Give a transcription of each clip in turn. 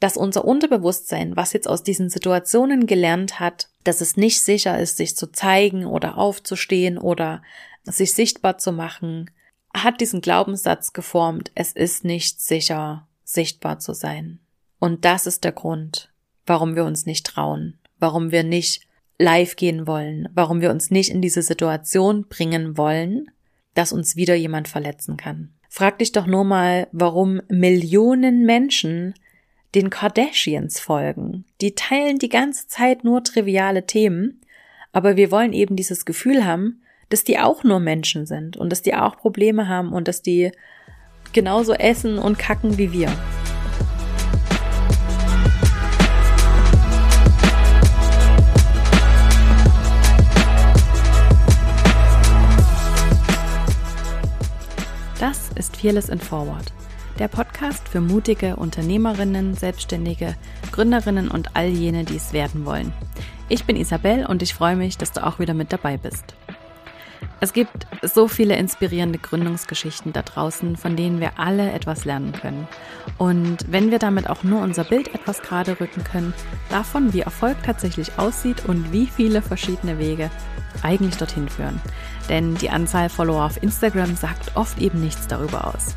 dass unser Unterbewusstsein, was jetzt aus diesen Situationen gelernt hat, dass es nicht sicher ist, sich zu zeigen oder aufzustehen oder sich sichtbar zu machen, hat diesen Glaubenssatz geformt, es ist nicht sicher, sichtbar zu sein. Und das ist der Grund, warum wir uns nicht trauen, warum wir nicht live gehen wollen, warum wir uns nicht in diese Situation bringen wollen, dass uns wieder jemand verletzen kann. Frag dich doch nur mal, warum Millionen Menschen den Kardashians folgen. Die teilen die ganze Zeit nur triviale Themen, aber wir wollen eben dieses Gefühl haben, dass die auch nur Menschen sind und dass die auch Probleme haben und dass die genauso essen und kacken wie wir. Das ist Fearless in Forward, der Podcast für mutige Unternehmerinnen, Selbstständige, Gründerinnen und all jene, die es werden wollen. Ich bin Isabel und ich freue mich, dass du auch wieder mit dabei bist. Es gibt so viele inspirierende Gründungsgeschichten da draußen, von denen wir alle etwas lernen können. Und wenn wir damit auch nur unser Bild etwas gerade rücken können, davon, wie Erfolg tatsächlich aussieht und wie viele verschiedene Wege eigentlich dorthin führen. Denn die Anzahl Follower auf Instagram sagt oft eben nichts darüber aus.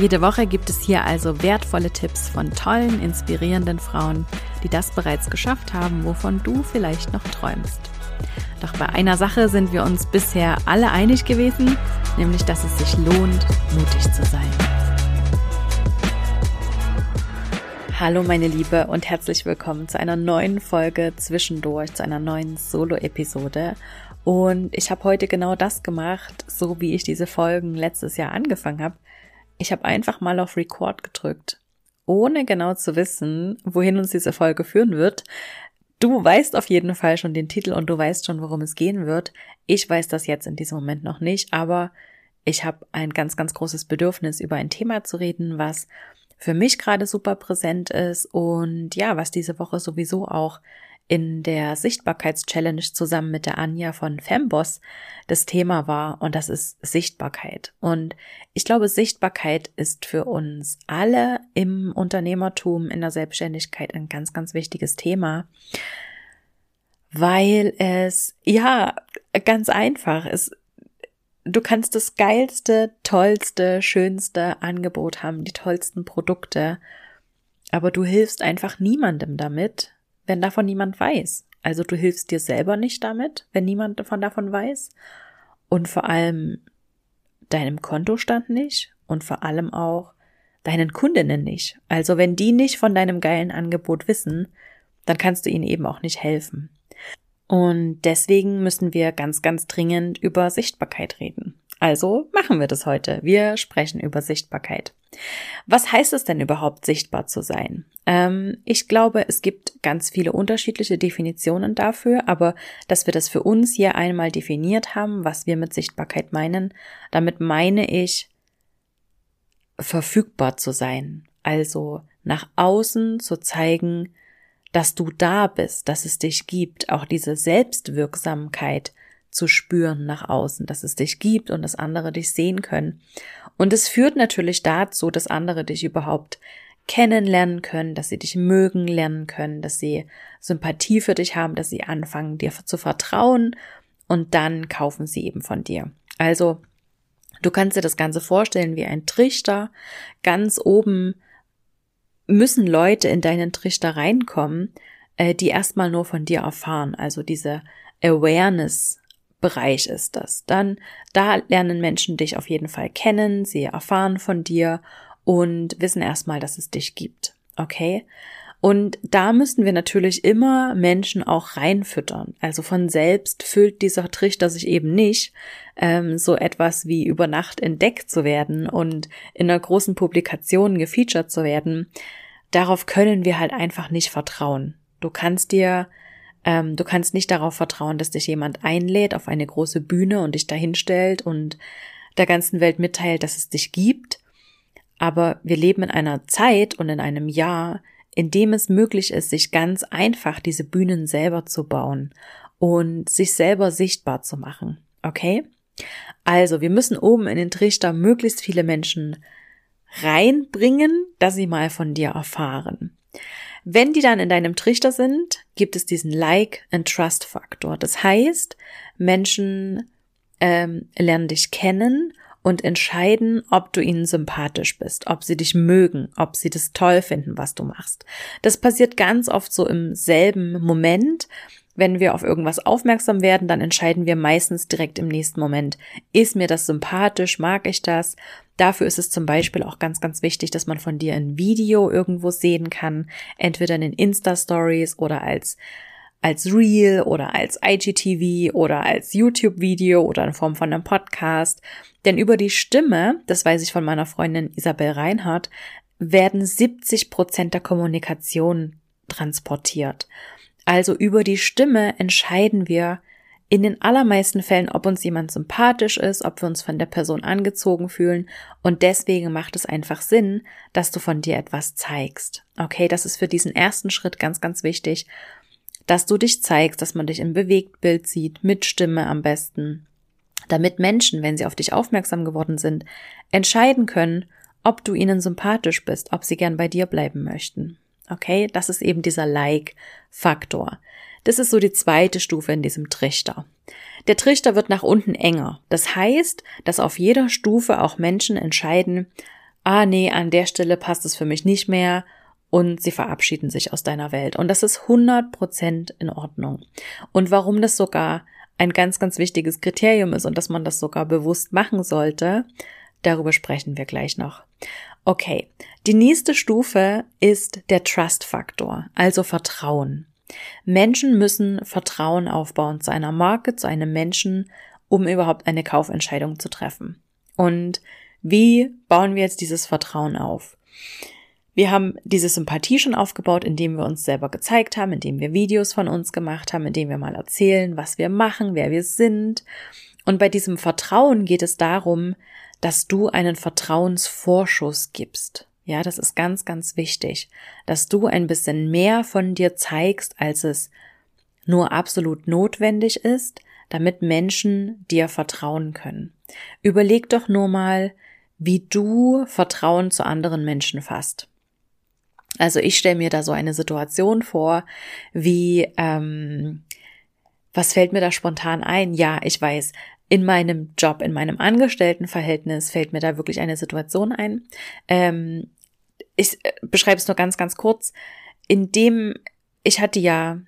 Jede Woche gibt es hier also wertvolle Tipps von tollen, inspirierenden Frauen, die das bereits geschafft haben, wovon du vielleicht noch träumst. Doch bei einer Sache sind wir uns bisher alle einig gewesen, nämlich dass es sich lohnt, mutig zu sein. Hallo meine Liebe und herzlich willkommen zu einer neuen Folge zwischendurch, zu einer neuen Solo-Episode. Und ich habe heute genau das gemacht, so wie ich diese Folgen letztes Jahr angefangen habe. Ich habe einfach mal auf Record gedrückt, ohne genau zu wissen, wohin uns diese Folge führen wird. Du weißt auf jeden Fall schon den Titel und du weißt schon, worum es gehen wird. Ich weiß das jetzt in diesem Moment noch nicht, aber ich habe ein ganz, ganz großes Bedürfnis, über ein Thema zu reden, was für mich gerade super präsent ist und ja, was diese Woche sowieso auch in der Sichtbarkeitschallenge zusammen mit der Anja von Femboss das Thema war und das ist Sichtbarkeit. Und ich glaube, Sichtbarkeit ist für uns alle im Unternehmertum, in der Selbstständigkeit ein ganz, ganz wichtiges Thema, weil es, ja, ganz einfach ist. Du kannst das geilste, tollste, schönste Angebot haben, die tollsten Produkte, aber du hilfst einfach niemandem damit, wenn davon niemand weiß. Also du hilfst dir selber nicht damit, wenn niemand davon davon weiß. Und vor allem deinem Kontostand nicht und vor allem auch deinen Kundinnen nicht. Also wenn die nicht von deinem geilen Angebot wissen, dann kannst du ihnen eben auch nicht helfen. Und deswegen müssen wir ganz, ganz dringend über Sichtbarkeit reden. Also machen wir das heute. Wir sprechen über Sichtbarkeit. Was heißt es denn überhaupt, sichtbar zu sein? Ähm, ich glaube, es gibt ganz viele unterschiedliche Definitionen dafür, aber dass wir das für uns hier einmal definiert haben, was wir mit Sichtbarkeit meinen, damit meine ich, verfügbar zu sein. Also nach außen zu zeigen, dass du da bist, dass es dich gibt, auch diese Selbstwirksamkeit zu spüren nach außen, dass es dich gibt und dass andere dich sehen können. Und es führt natürlich dazu, dass andere dich überhaupt kennenlernen können, dass sie dich mögen lernen können, dass sie Sympathie für dich haben, dass sie anfangen, dir zu vertrauen und dann kaufen sie eben von dir. Also, du kannst dir das Ganze vorstellen wie ein Trichter. Ganz oben müssen Leute in deinen Trichter reinkommen, äh, die erstmal nur von dir erfahren. Also diese Awareness Bereich ist das. Dann, da lernen Menschen dich auf jeden Fall kennen, sie erfahren von dir und wissen erstmal, dass es dich gibt. Okay? Und da müssen wir natürlich immer Menschen auch reinfüttern. Also von selbst füllt dieser Trichter sich eben nicht, ähm, so etwas wie über Nacht entdeckt zu werden und in einer großen Publikation gefeatured zu werden. darauf können wir halt einfach nicht vertrauen. Du kannst dir, ähm, du kannst nicht darauf vertrauen, dass dich jemand einlädt auf eine große Bühne und dich dahinstellt und der ganzen Welt mitteilt, dass es dich gibt. Aber wir leben in einer Zeit und in einem Jahr, in dem es möglich ist, sich ganz einfach diese Bühnen selber zu bauen und sich selber sichtbar zu machen. Okay? Also, wir müssen oben in den Trichter möglichst viele Menschen reinbringen, dass sie mal von dir erfahren. Wenn die dann in deinem Trichter sind, gibt es diesen Like and Trust Faktor. Das heißt, Menschen ähm, lernen dich kennen und entscheiden, ob du ihnen sympathisch bist, ob sie dich mögen, ob sie das toll finden, was du machst. Das passiert ganz oft so im selben Moment wenn wir auf irgendwas aufmerksam werden, dann entscheiden wir meistens direkt im nächsten Moment, ist mir das sympathisch, mag ich das? Dafür ist es zum Beispiel auch ganz, ganz wichtig, dass man von dir ein Video irgendwo sehen kann, entweder in den Insta-Stories oder als als Reel oder als IGTV oder als YouTube-Video oder in Form von einem Podcast. Denn über die Stimme, das weiß ich von meiner Freundin Isabel Reinhardt, werden 70 Prozent der Kommunikation transportiert. Also über die Stimme entscheiden wir in den allermeisten Fällen, ob uns jemand sympathisch ist, ob wir uns von der Person angezogen fühlen. Und deswegen macht es einfach Sinn, dass du von dir etwas zeigst. Okay, das ist für diesen ersten Schritt ganz, ganz wichtig, dass du dich zeigst, dass man dich im Bewegtbild sieht, mit Stimme am besten, damit Menschen, wenn sie auf dich aufmerksam geworden sind, entscheiden können, ob du ihnen sympathisch bist, ob sie gern bei dir bleiben möchten. Okay, das ist eben dieser Like-Faktor. Das ist so die zweite Stufe in diesem Trichter. Der Trichter wird nach unten enger. Das heißt, dass auf jeder Stufe auch Menschen entscheiden, ah nee, an der Stelle passt es für mich nicht mehr und sie verabschieden sich aus deiner Welt. Und das ist 100% in Ordnung. Und warum das sogar ein ganz, ganz wichtiges Kriterium ist und dass man das sogar bewusst machen sollte, darüber sprechen wir gleich noch. Okay, die nächste Stufe ist der Trust-Faktor, also Vertrauen. Menschen müssen Vertrauen aufbauen zu einer Marke, zu einem Menschen, um überhaupt eine Kaufentscheidung zu treffen. Und wie bauen wir jetzt dieses Vertrauen auf? Wir haben diese Sympathie schon aufgebaut, indem wir uns selber gezeigt haben, indem wir Videos von uns gemacht haben, indem wir mal erzählen, was wir machen, wer wir sind. Und bei diesem Vertrauen geht es darum, dass du einen Vertrauensvorschuss gibst. Ja, das ist ganz, ganz wichtig, dass du ein bisschen mehr von dir zeigst, als es nur absolut notwendig ist, damit Menschen dir vertrauen können. Überleg doch nur mal, wie du Vertrauen zu anderen Menschen fasst. Also ich stelle mir da so eine Situation vor, wie ähm, was fällt mir da spontan ein? Ja, ich weiß, in meinem Job, in meinem Angestelltenverhältnis fällt mir da wirklich eine Situation ein. Ähm, ich äh, beschreibe es nur ganz, ganz kurz. In dem ich hatte ja,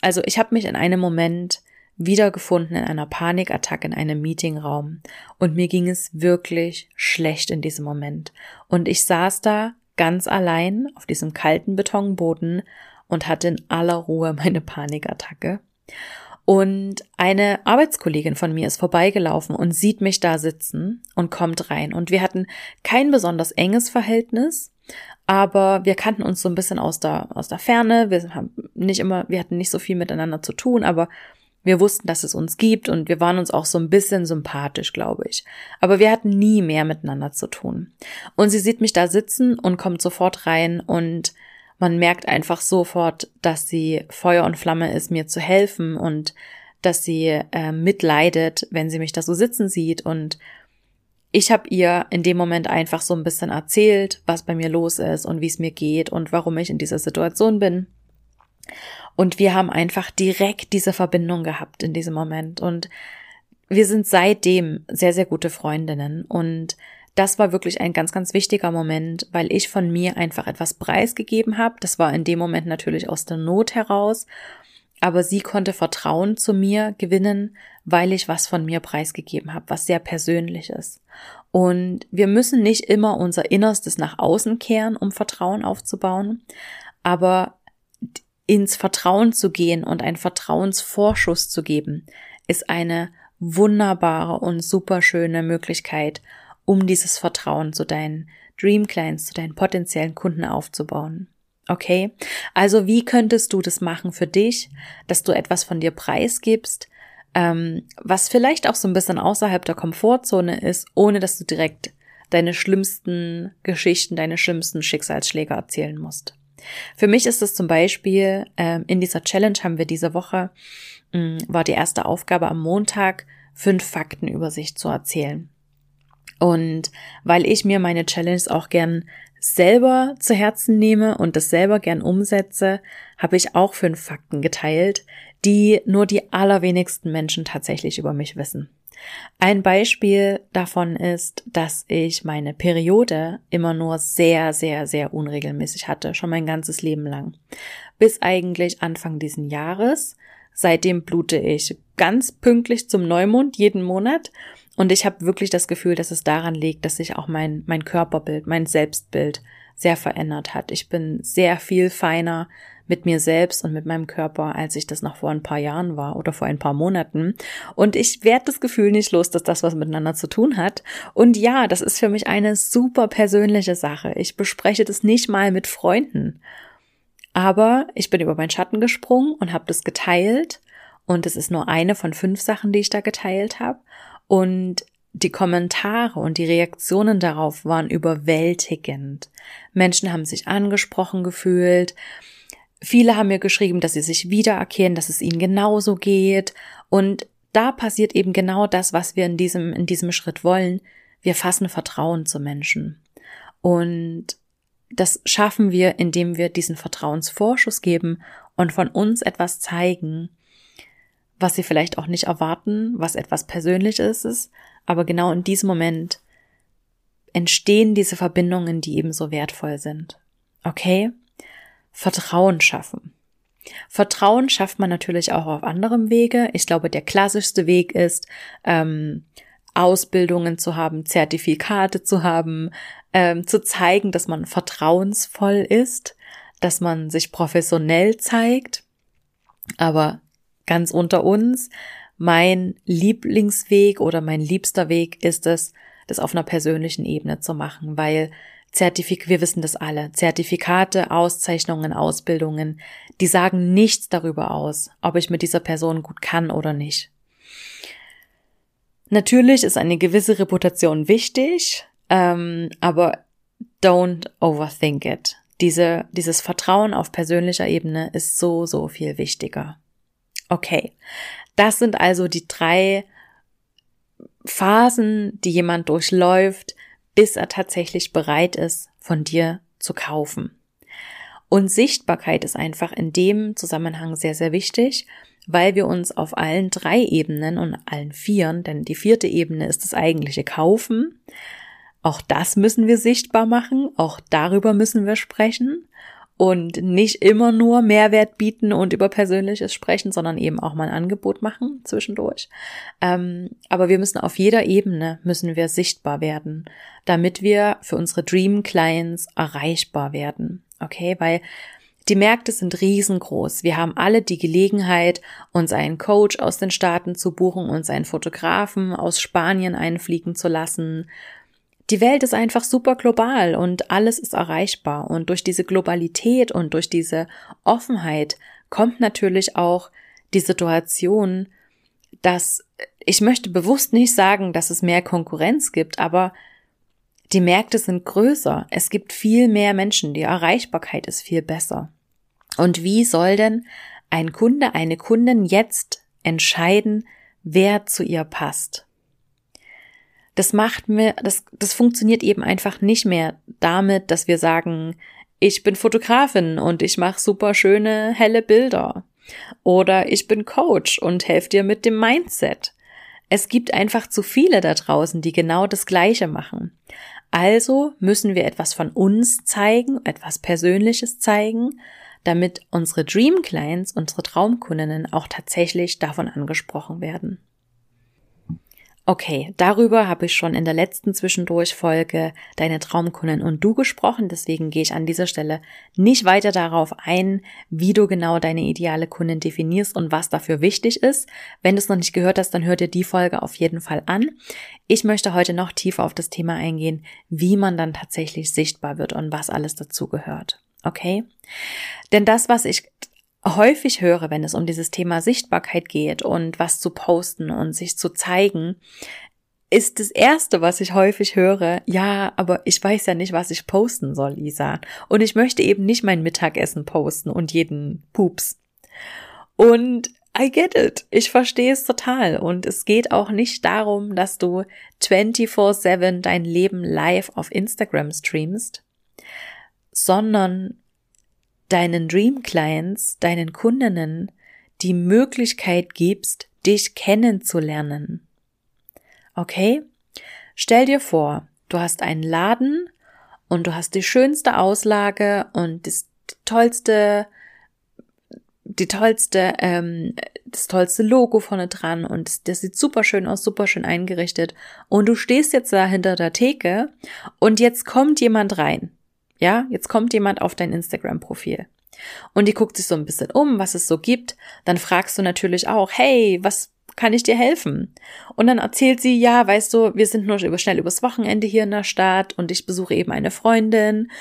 also ich habe mich in einem Moment wiedergefunden in einer Panikattacke in einem Meetingraum und mir ging es wirklich schlecht in diesem Moment. Und ich saß da ganz allein auf diesem kalten Betonboden und hatte in aller Ruhe meine Panikattacke. Und eine Arbeitskollegin von mir ist vorbeigelaufen und sieht mich da sitzen und kommt rein. Und wir hatten kein besonders enges Verhältnis, aber wir kannten uns so ein bisschen aus der, aus der Ferne. Wir haben nicht immer, wir hatten nicht so viel miteinander zu tun, aber wir wussten, dass es uns gibt und wir waren uns auch so ein bisschen sympathisch, glaube ich. Aber wir hatten nie mehr miteinander zu tun. Und sie sieht mich da sitzen und kommt sofort rein und man merkt einfach sofort, dass sie Feuer und Flamme ist, mir zu helfen und dass sie äh, mitleidet, wenn sie mich da so sitzen sieht. Und ich habe ihr in dem Moment einfach so ein bisschen erzählt, was bei mir los ist und wie es mir geht und warum ich in dieser Situation bin. Und wir haben einfach direkt diese Verbindung gehabt in diesem Moment. Und wir sind seitdem sehr, sehr gute Freundinnen. Und das war wirklich ein ganz, ganz wichtiger Moment, weil ich von mir einfach etwas preisgegeben habe. Das war in dem Moment natürlich aus der Not heraus. Aber sie konnte Vertrauen zu mir gewinnen, weil ich was von mir preisgegeben habe, was sehr persönlich ist. Und wir müssen nicht immer unser Innerstes nach außen kehren, um Vertrauen aufzubauen, aber ins Vertrauen zu gehen und einen Vertrauensvorschuss zu geben, ist eine wunderbare und superschöne Möglichkeit, um dieses Vertrauen zu deinen Dream Clients, zu deinen potenziellen Kunden aufzubauen. Okay? Also wie könntest du das machen für dich, dass du etwas von dir preisgibst, ähm, was vielleicht auch so ein bisschen außerhalb der Komfortzone ist, ohne dass du direkt deine schlimmsten Geschichten, deine schlimmsten Schicksalsschläge erzählen musst. Für mich ist es zum Beispiel, äh, in dieser Challenge haben wir diese Woche, mh, mm, war die erste Aufgabe am Montag, fünf Fakten über sich zu erzählen. Und weil ich mir meine Challenge auch gern selber zu Herzen nehme und das selber gern umsetze, habe ich auch fünf Fakten geteilt, die nur die allerwenigsten Menschen tatsächlich über mich wissen. Ein Beispiel davon ist, dass ich meine Periode immer nur sehr, sehr, sehr unregelmäßig hatte, schon mein ganzes Leben lang. Bis eigentlich Anfang diesen Jahres. Seitdem blute ich ganz pünktlich zum Neumond jeden Monat und ich habe wirklich das Gefühl, dass es daran liegt, dass sich auch mein, mein Körperbild, mein Selbstbild sehr verändert hat. Ich bin sehr viel feiner mit mir selbst und mit meinem Körper, als ich das noch vor ein paar Jahren war oder vor ein paar Monaten. Und ich werde das Gefühl nicht los, dass das was miteinander zu tun hat. Und ja, das ist für mich eine super persönliche Sache. Ich bespreche das nicht mal mit Freunden. Aber ich bin über meinen Schatten gesprungen und habe das geteilt. Und es ist nur eine von fünf Sachen, die ich da geteilt habe. Und die Kommentare und die Reaktionen darauf waren überwältigend. Menschen haben sich angesprochen gefühlt. Viele haben mir geschrieben, dass sie sich wiedererkennen, dass es ihnen genauso geht. Und da passiert eben genau das, was wir in diesem, in diesem Schritt wollen. Wir fassen Vertrauen zu Menschen. Und das schaffen wir, indem wir diesen Vertrauensvorschuss geben und von uns etwas zeigen, was sie vielleicht auch nicht erwarten, was etwas Persönliches ist, aber genau in diesem Moment entstehen diese Verbindungen, die ebenso wertvoll sind. Okay? Vertrauen schaffen. Vertrauen schafft man natürlich auch auf anderem Wege. Ich glaube, der klassischste Weg ist, ähm, Ausbildungen zu haben, Zertifikate zu haben, ähm, zu zeigen, dass man vertrauensvoll ist, dass man sich professionell zeigt. Aber ganz unter uns, mein Lieblingsweg oder mein liebster Weg ist es, das auf einer persönlichen Ebene zu machen, weil Zertifik, wir wissen das alle, Zertifikate, Auszeichnungen, Ausbildungen, die sagen nichts darüber aus, ob ich mit dieser Person gut kann oder nicht. Natürlich ist eine gewisse Reputation wichtig, ähm, aber don't overthink it. Diese, dieses Vertrauen auf persönlicher Ebene ist so, so viel wichtiger. Okay, das sind also die drei Phasen, die jemand durchläuft, bis er tatsächlich bereit ist, von dir zu kaufen. Und Sichtbarkeit ist einfach in dem Zusammenhang sehr, sehr wichtig, weil wir uns auf allen drei Ebenen und allen vieren, denn die vierte Ebene ist das eigentliche Kaufen, auch das müssen wir sichtbar machen, auch darüber müssen wir sprechen und nicht immer nur Mehrwert bieten und über Persönliches sprechen, sondern eben auch mal ein Angebot machen zwischendurch. Ähm, aber wir müssen auf jeder Ebene müssen wir sichtbar werden, damit wir für unsere Dream Clients erreichbar werden. Okay, weil die Märkte sind riesengroß. Wir haben alle die Gelegenheit, uns einen Coach aus den Staaten zu buchen, uns einen Fotografen aus Spanien einfliegen zu lassen, die Welt ist einfach super global und alles ist erreichbar. Und durch diese Globalität und durch diese Offenheit kommt natürlich auch die Situation, dass ich möchte bewusst nicht sagen, dass es mehr Konkurrenz gibt, aber die Märkte sind größer. Es gibt viel mehr Menschen. Die Erreichbarkeit ist viel besser. Und wie soll denn ein Kunde, eine Kundin jetzt entscheiden, wer zu ihr passt? Das macht mir, das, das funktioniert eben einfach nicht mehr damit, dass wir sagen, ich bin Fotografin und ich mache super schöne, helle Bilder. Oder ich bin Coach und helfe dir mit dem Mindset. Es gibt einfach zu viele da draußen, die genau das Gleiche machen. Also müssen wir etwas von uns zeigen, etwas Persönliches zeigen, damit unsere Dream Clients, unsere Traumkundinnen auch tatsächlich davon angesprochen werden. Okay, darüber habe ich schon in der letzten Zwischendurchfolge Deine Traumkunden und du gesprochen, deswegen gehe ich an dieser Stelle nicht weiter darauf ein, wie du genau deine ideale Kundin definierst und was dafür wichtig ist. Wenn du es noch nicht gehört hast, dann hör dir die Folge auf jeden Fall an. Ich möchte heute noch tiefer auf das Thema eingehen, wie man dann tatsächlich sichtbar wird und was alles dazu gehört. Okay? Denn das, was ich häufig höre, wenn es um dieses Thema Sichtbarkeit geht und was zu posten und sich zu zeigen, ist das erste, was ich häufig höre, ja, aber ich weiß ja nicht, was ich posten soll, Lisa. Und ich möchte eben nicht mein Mittagessen posten und jeden Pups. Und I get it. Ich verstehe es total. Und es geht auch nicht darum, dass du 24-7 dein Leben live auf Instagram streamst, sondern deinen Dream Clients, deinen Kundinnen die Möglichkeit gibst, dich kennenzulernen. Okay? Stell dir vor, du hast einen Laden und du hast die schönste Auslage und das tollste, die tollste, ähm, das tollste Logo vorne dran und das, sieht super schön aus, super schön eingerichtet. Und du stehst jetzt da hinter der Theke und jetzt kommt jemand rein. Ja, jetzt kommt jemand auf dein Instagram-Profil. Und die guckt sich so ein bisschen um, was es so gibt. Dann fragst du natürlich auch, hey, was kann ich dir helfen? Und dann erzählt sie, ja, weißt du, wir sind nur schnell übers Wochenende hier in der Stadt und ich besuche eben eine Freundin.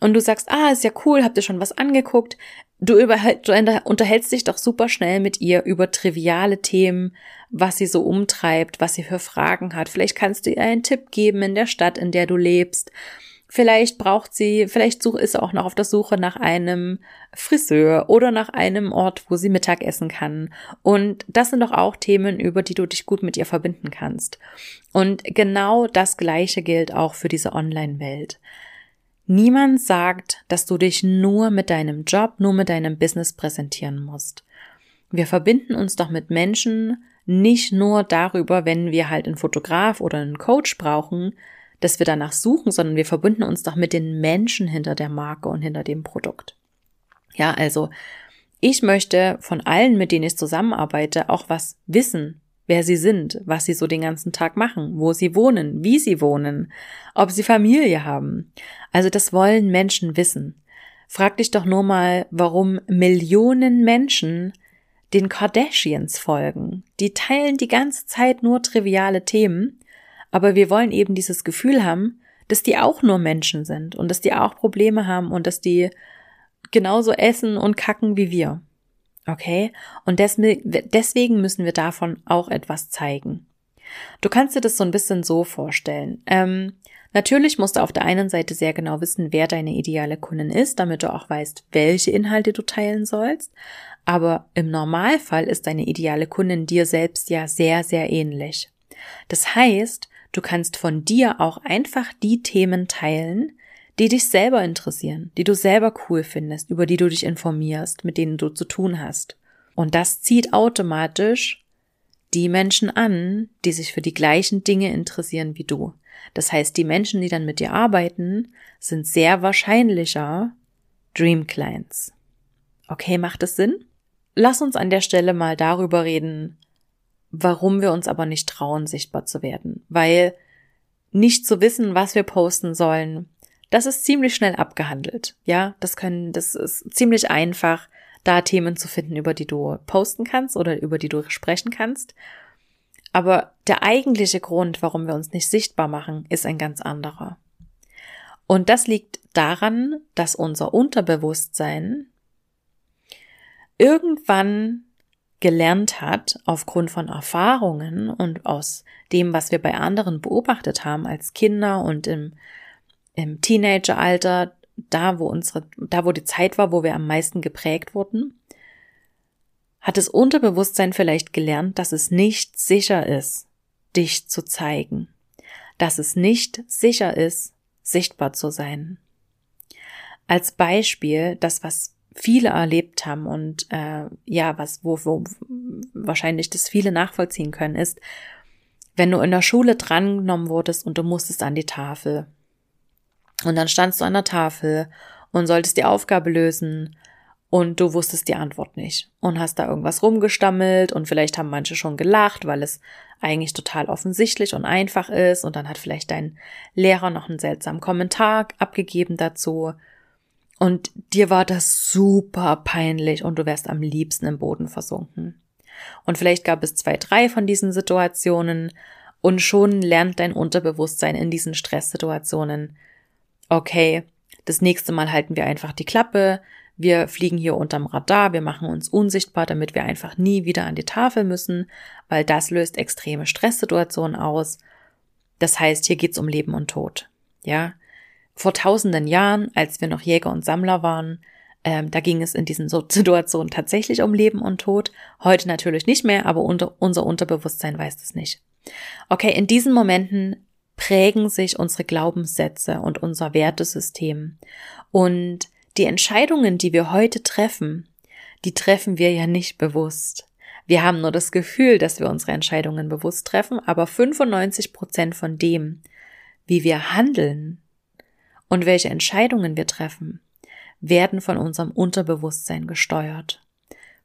Und du sagst, ah, ist ja cool, habt ihr schon was angeguckt? Du, du unterhältst dich doch super schnell mit ihr über triviale Themen, was sie so umtreibt, was sie für Fragen hat. Vielleicht kannst du ihr einen Tipp geben in der Stadt, in der du lebst. Vielleicht braucht sie, vielleicht ist sie auch noch auf der Suche nach einem Friseur oder nach einem Ort, wo sie Mittag essen kann. Und das sind doch auch Themen, über die du dich gut mit ihr verbinden kannst. Und genau das Gleiche gilt auch für diese Online-Welt. Niemand sagt, dass du dich nur mit deinem Job, nur mit deinem Business präsentieren musst. Wir verbinden uns doch mit Menschen nicht nur darüber, wenn wir halt einen Fotograf oder einen Coach brauchen, dass wir danach suchen, sondern wir verbinden uns doch mit den Menschen hinter der Marke und hinter dem Produkt. Ja, also ich möchte von allen, mit denen ich zusammenarbeite, auch was wissen, wer sie sind, was sie so den ganzen Tag machen, wo sie wohnen, wie sie wohnen, ob sie Familie haben. Also das wollen Menschen wissen. Frag dich doch nur mal, warum Millionen Menschen den Kardashians folgen. Die teilen die ganze Zeit nur triviale Themen aber wir wollen eben dieses Gefühl haben, dass die auch nur Menschen sind und dass die auch Probleme haben und dass die genauso essen und kacken wie wir. Okay? Und deswegen müssen wir davon auch etwas zeigen. Du kannst dir das so ein bisschen so vorstellen. Ähm, natürlich musst du auf der einen Seite sehr genau wissen, wer deine ideale Kundin ist, damit du auch weißt, welche Inhalte du teilen sollst. Aber im Normalfall ist deine ideale Kundin dir selbst ja sehr, sehr ähnlich. Das heißt, Du kannst von dir auch einfach die Themen teilen, die dich selber interessieren, die du selber cool findest, über die du dich informierst, mit denen du zu tun hast. Und das zieht automatisch die Menschen an, die sich für die gleichen Dinge interessieren wie du. Das heißt, die Menschen, die dann mit dir arbeiten, sind sehr wahrscheinlicher Dream Clients. Okay, macht es Sinn? Lass uns an der Stelle mal darüber reden, warum wir uns aber nicht trauen, sichtbar zu werden. Weil nicht zu wissen, was wir posten sollen, das ist ziemlich schnell abgehandelt. Ja, das können, das ist ziemlich einfach, da Themen zu finden, über die du posten kannst oder über die du sprechen kannst. Aber der eigentliche Grund, warum wir uns nicht sichtbar machen, ist ein ganz anderer. Und das liegt daran, dass unser Unterbewusstsein irgendwann gelernt hat, aufgrund von Erfahrungen und aus dem, was wir bei anderen beobachtet haben als Kinder und im, im Teenageralter, da wo unsere, da wo die Zeit war, wo wir am meisten geprägt wurden, hat das Unterbewusstsein vielleicht gelernt, dass es nicht sicher ist, dich zu zeigen, dass es nicht sicher ist, sichtbar zu sein. Als Beispiel, das, was viele erlebt haben und äh, ja, was, wo, wo wahrscheinlich das viele nachvollziehen können, ist, wenn du in der Schule drangenommen wurdest und du musstest an die Tafel. Und dann standst du an der Tafel und solltest die Aufgabe lösen und du wusstest die Antwort nicht und hast da irgendwas rumgestammelt und vielleicht haben manche schon gelacht, weil es eigentlich total offensichtlich und einfach ist und dann hat vielleicht dein Lehrer noch einen seltsamen Kommentar abgegeben dazu und dir war das super peinlich und du wärst am liebsten im Boden versunken. Und vielleicht gab es zwei, drei von diesen Situationen und schon lernt dein Unterbewusstsein in diesen Stresssituationen, okay, Das nächste Mal halten wir einfach die Klappe, wir fliegen hier unterm Radar, wir machen uns unsichtbar, damit wir einfach nie wieder an die Tafel müssen, weil das löst extreme Stresssituationen aus. Das heißt, hier geht's um Leben und Tod. Ja, vor tausenden Jahren, als wir noch Jäger und Sammler waren, ähm, da ging es in diesen Situationen tatsächlich um Leben und Tod. Heute natürlich nicht mehr, aber unter, unser Unterbewusstsein weiß das nicht. Okay, in diesen Momenten prägen sich unsere Glaubenssätze und unser Wertesystem. Und die Entscheidungen, die wir heute treffen, die treffen wir ja nicht bewusst. Wir haben nur das Gefühl, dass wir unsere Entscheidungen bewusst treffen, aber 95 Prozent von dem, wie wir handeln und welche Entscheidungen wir treffen, werden von unserem Unterbewusstsein gesteuert.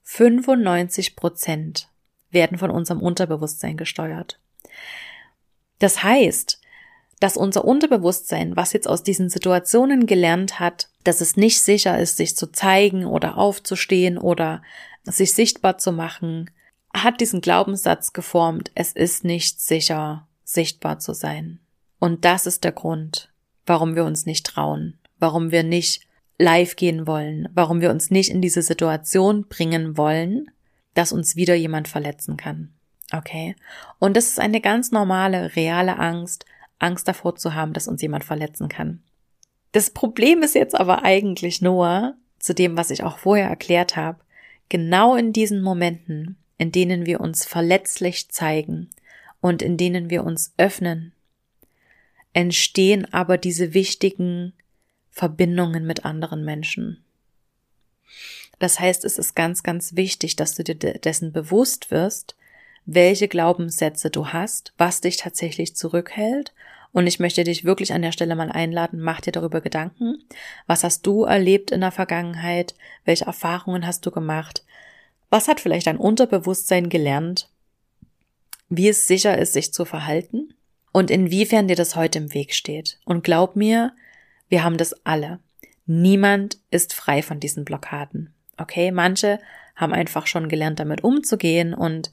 95 Prozent werden von unserem Unterbewusstsein gesteuert. Das heißt, dass unser Unterbewusstsein, was jetzt aus diesen Situationen gelernt hat, dass es nicht sicher ist, sich zu zeigen oder aufzustehen oder sich sichtbar zu machen, hat diesen Glaubenssatz geformt, es ist nicht sicher, sichtbar zu sein. Und das ist der Grund, warum wir uns nicht trauen, warum wir nicht live gehen wollen, warum wir uns nicht in diese Situation bringen wollen, dass uns wieder jemand verletzen kann. Okay? Und das ist eine ganz normale, reale Angst, Angst davor zu haben, dass uns jemand verletzen kann. Das Problem ist jetzt aber eigentlich nur, zu dem, was ich auch vorher erklärt habe, genau in diesen Momenten, in denen wir uns verletzlich zeigen und in denen wir uns öffnen, entstehen aber diese wichtigen Verbindungen mit anderen Menschen. Das heißt, es ist ganz, ganz wichtig, dass du dir dessen bewusst wirst, welche Glaubenssätze du hast, was dich tatsächlich zurückhält. Und ich möchte dich wirklich an der Stelle mal einladen, mach dir darüber Gedanken. Was hast du erlebt in der Vergangenheit? Welche Erfahrungen hast du gemacht? Was hat vielleicht dein Unterbewusstsein gelernt? Wie es sicher ist, sich zu verhalten? Und inwiefern dir das heute im Weg steht? Und glaub mir, wir haben das alle. Niemand ist frei von diesen Blockaden. Okay, manche haben einfach schon gelernt, damit umzugehen und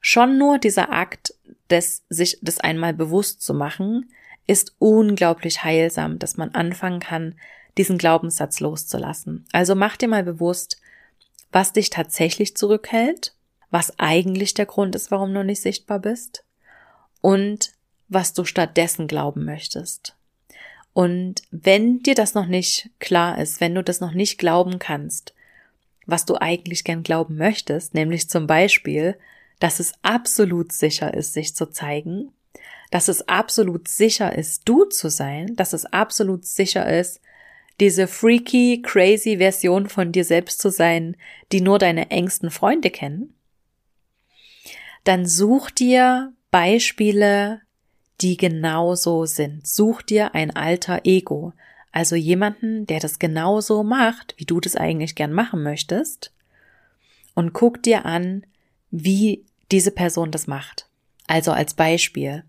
Schon nur dieser Akt, des, sich das einmal bewusst zu machen, ist unglaublich heilsam, dass man anfangen kann, diesen Glaubenssatz loszulassen. Also mach dir mal bewusst, was dich tatsächlich zurückhält, was eigentlich der Grund ist, warum du nicht sichtbar bist und was du stattdessen glauben möchtest. Und wenn dir das noch nicht klar ist, wenn du das noch nicht glauben kannst, was du eigentlich gern glauben möchtest, nämlich zum Beispiel, dass es absolut sicher ist, sich zu zeigen, dass es absolut sicher ist, du zu sein, dass es absolut sicher ist, diese freaky, crazy Version von dir selbst zu sein, die nur deine engsten Freunde kennen, dann such dir Beispiele, die genauso sind. Such dir ein alter Ego, also jemanden, der das genauso macht, wie du das eigentlich gern machen möchtest, und guck dir an, wie diese Person das macht. Also als Beispiel.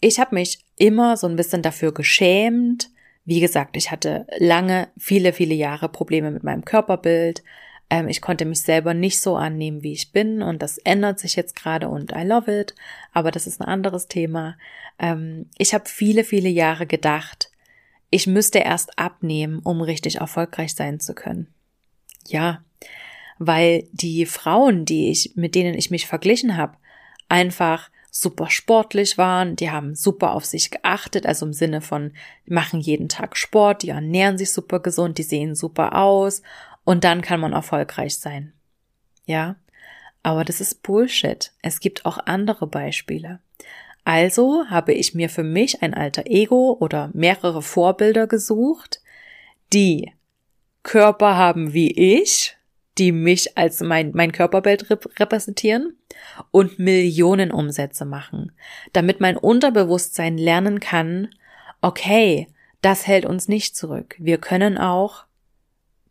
Ich habe mich immer so ein bisschen dafür geschämt. Wie gesagt, ich hatte lange, viele, viele Jahre Probleme mit meinem Körperbild. Ähm, ich konnte mich selber nicht so annehmen, wie ich bin. Und das ändert sich jetzt gerade und I love it. Aber das ist ein anderes Thema. Ähm, ich habe viele, viele Jahre gedacht, ich müsste erst abnehmen, um richtig erfolgreich sein zu können. Ja, weil die Frauen, die ich, mit denen ich mich verglichen habe, einfach super sportlich waren, die haben super auf sich geachtet, also im Sinne von, machen jeden Tag Sport, die ernähren sich super gesund, die sehen super aus und dann kann man erfolgreich sein. Ja, aber das ist Bullshit. Es gibt auch andere Beispiele. Also habe ich mir für mich ein alter Ego oder mehrere Vorbilder gesucht, die Körper haben wie ich, die mich als mein, mein Körperbild repräsentieren und Millionen Umsätze machen, damit mein Unterbewusstsein lernen kann, okay, das hält uns nicht zurück. Wir können auch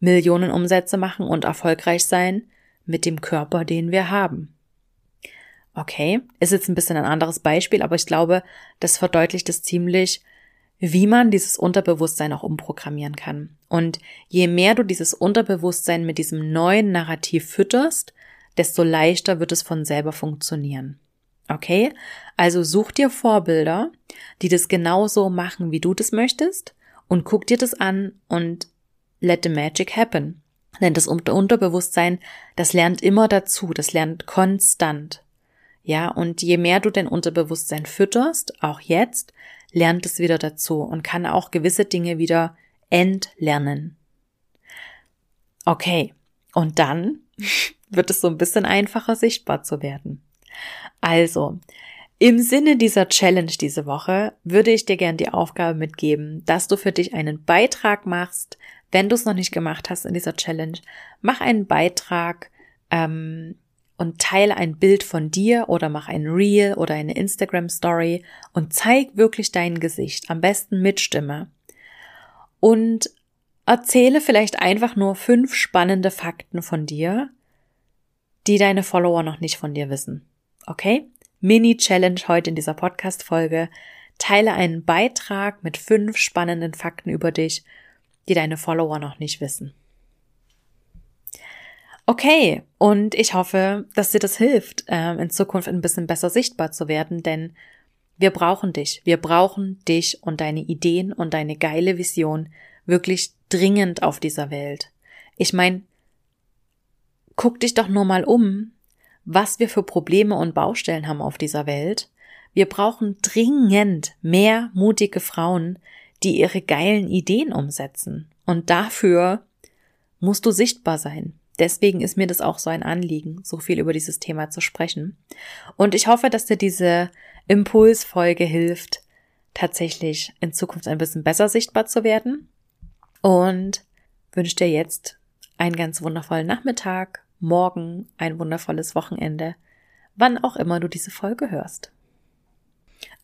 Millionen Umsätze machen und erfolgreich sein mit dem Körper, den wir haben. Okay, ist jetzt ein bisschen ein anderes Beispiel, aber ich glaube, das verdeutlicht es ziemlich, wie man dieses Unterbewusstsein auch umprogrammieren kann. Und je mehr du dieses Unterbewusstsein mit diesem neuen Narrativ fütterst, desto leichter wird es von selber funktionieren. Okay? Also such dir Vorbilder, die das genauso machen, wie du das möchtest Und guck dir das an und let the magic happen. Denn das Unterbewusstsein, das lernt immer dazu, das lernt konstant. Ja, und je mehr du dein Unterbewusstsein fütterst, auch jetzt, lernt es wieder dazu und kann auch gewisse Dinge wieder entlernen. Okay, und dann wird es so ein bisschen einfacher sichtbar zu werden. Also, im Sinne dieser Challenge diese Woche würde ich dir gern die Aufgabe mitgeben, dass du für dich einen Beitrag machst, wenn du es noch nicht gemacht hast in dieser Challenge. Mach einen Beitrag ähm, und teile ein Bild von dir oder mach ein Reel oder eine Instagram Story und zeig wirklich dein Gesicht, am besten mit Stimme. Und erzähle vielleicht einfach nur fünf spannende Fakten von dir, die deine Follower noch nicht von dir wissen. Okay? Mini-Challenge heute in dieser Podcast-Folge. Teile einen Beitrag mit fünf spannenden Fakten über dich, die deine Follower noch nicht wissen. Okay, und ich hoffe, dass dir das hilft, ähm, in Zukunft ein bisschen besser sichtbar zu werden, denn wir brauchen dich. Wir brauchen dich und deine Ideen und deine geile Vision wirklich dringend auf dieser Welt. Ich meine, guck dich doch nur mal um, was wir für Probleme und Baustellen haben auf dieser Welt. Wir brauchen dringend mehr mutige Frauen, die ihre geilen Ideen umsetzen. Und dafür musst du sichtbar sein. Deswegen ist mir das auch so ein Anliegen, so viel über dieses Thema zu sprechen. Und ich hoffe, dass dir diese Impulsfolge hilft, tatsächlich in Zukunft ein bisschen besser sichtbar zu werden. Und wünsche dir jetzt einen ganz wundervollen Nachmittag, morgen ein wundervolles Wochenende, wann auch immer du diese Folge hörst.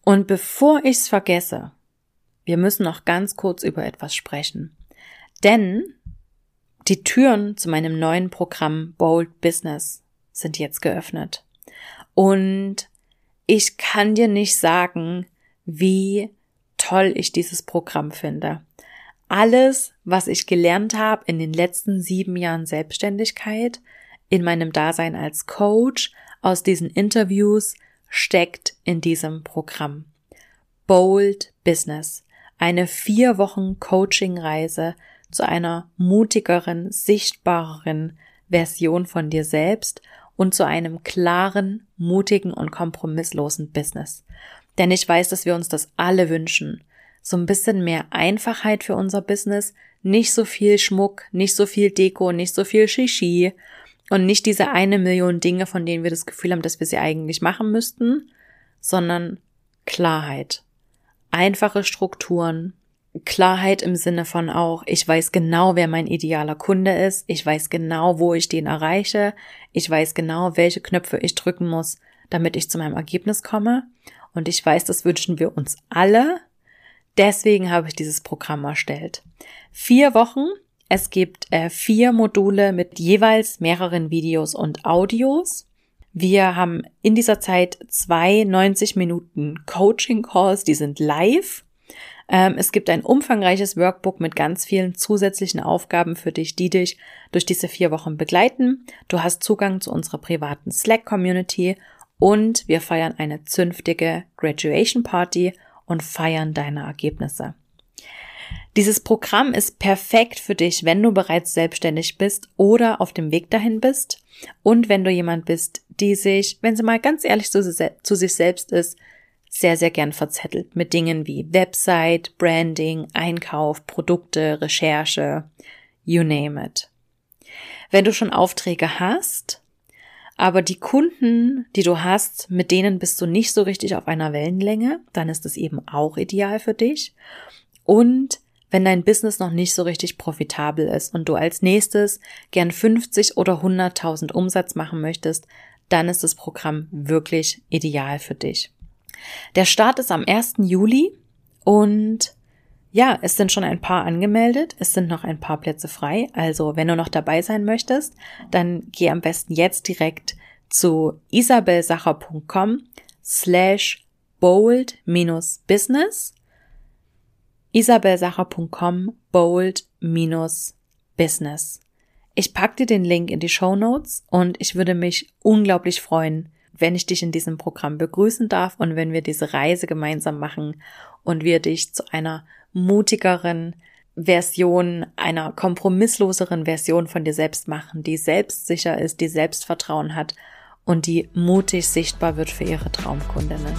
Und bevor ich's vergesse, wir müssen noch ganz kurz über etwas sprechen. Denn die Türen zu meinem neuen Programm Bold Business sind jetzt geöffnet. Und ich kann dir nicht sagen, wie toll ich dieses Programm finde. Alles, was ich gelernt habe in den letzten sieben Jahren Selbstständigkeit, in meinem Dasein als Coach, aus diesen Interviews, steckt in diesem Programm. Bold Business. Eine vier Wochen Coaching-Reise zu einer mutigeren, sichtbareren Version von dir selbst und zu einem klaren, mutigen und kompromisslosen Business. Denn ich weiß, dass wir uns das alle wünschen. So ein bisschen mehr Einfachheit für unser Business, nicht so viel Schmuck, nicht so viel Deko, nicht so viel Shishi und nicht diese eine Million Dinge, von denen wir das Gefühl haben, dass wir sie eigentlich machen müssten, sondern Klarheit. Einfache Strukturen, Klarheit im Sinne von auch, ich weiß genau, wer mein idealer Kunde ist, ich weiß genau, wo ich den erreiche, ich weiß genau, welche Knöpfe ich drücken muss, damit ich zu meinem Ergebnis komme. Und ich weiß, das wünschen wir uns alle. Deswegen habe ich dieses Programm erstellt. Vier Wochen. Es gibt äh, vier Module mit jeweils mehreren Videos und Audios. Wir haben in dieser Zeit zwei 90 Minuten Coaching Calls, die sind live ähm, es gibt ein umfangreiches Workbook mit ganz vielen zusätzlichen Aufgaben für dich, die dich durch diese vier Wochen begleiten. Du hast Zugang zu unserer privaten Slack-Community und wir feiern eine zünftige Graduation Party und feiern deine Ergebnisse. Dieses Programm ist perfekt für dich, wenn du bereits selbstständig bist oder auf dem Weg dahin bist und wenn du jemand bist, die sich, wenn sie mal ganz ehrlich zu, sich selbst ist, sehr, sehr gern verzettelt mit Dingen wie Website, Branding, Einkauf, Produkte, Recherche, you name it. Wenn du schon Aufträge hast, aber die Kunden, die du hast, mit denen bist du nicht so richtig auf einer Wellenlänge, dann ist es eben auch ideal für dich. Und wenn dein Business noch nicht so richtig profitabel ist und du als nächstes gern 50 oder 100.000 Umsatz machen möchtest, dann ist das Programm wirklich ideal für dich. Der Start ist am 1. Juli und ja, es sind schon ein paar angemeldet. Es sind noch ein paar Plätze frei. Also, wenn du noch dabei sein möchtest, dann geh am besten jetzt direkt zu isabelsacher.com slash bold minus business. isabelsacher.com bold minus business. Ich pack dir den Link in die Show Notes und ich würde mich unglaublich freuen, wenn ich dich in diesem Programm begrüßen darf und wenn wir diese Reise gemeinsam machen und wir dich zu einer mutigeren Version, einer kompromissloseren Version von dir selbst machen, die selbstsicher ist, die Selbstvertrauen hat und die mutig sichtbar wird für ihre Traumkundinnen.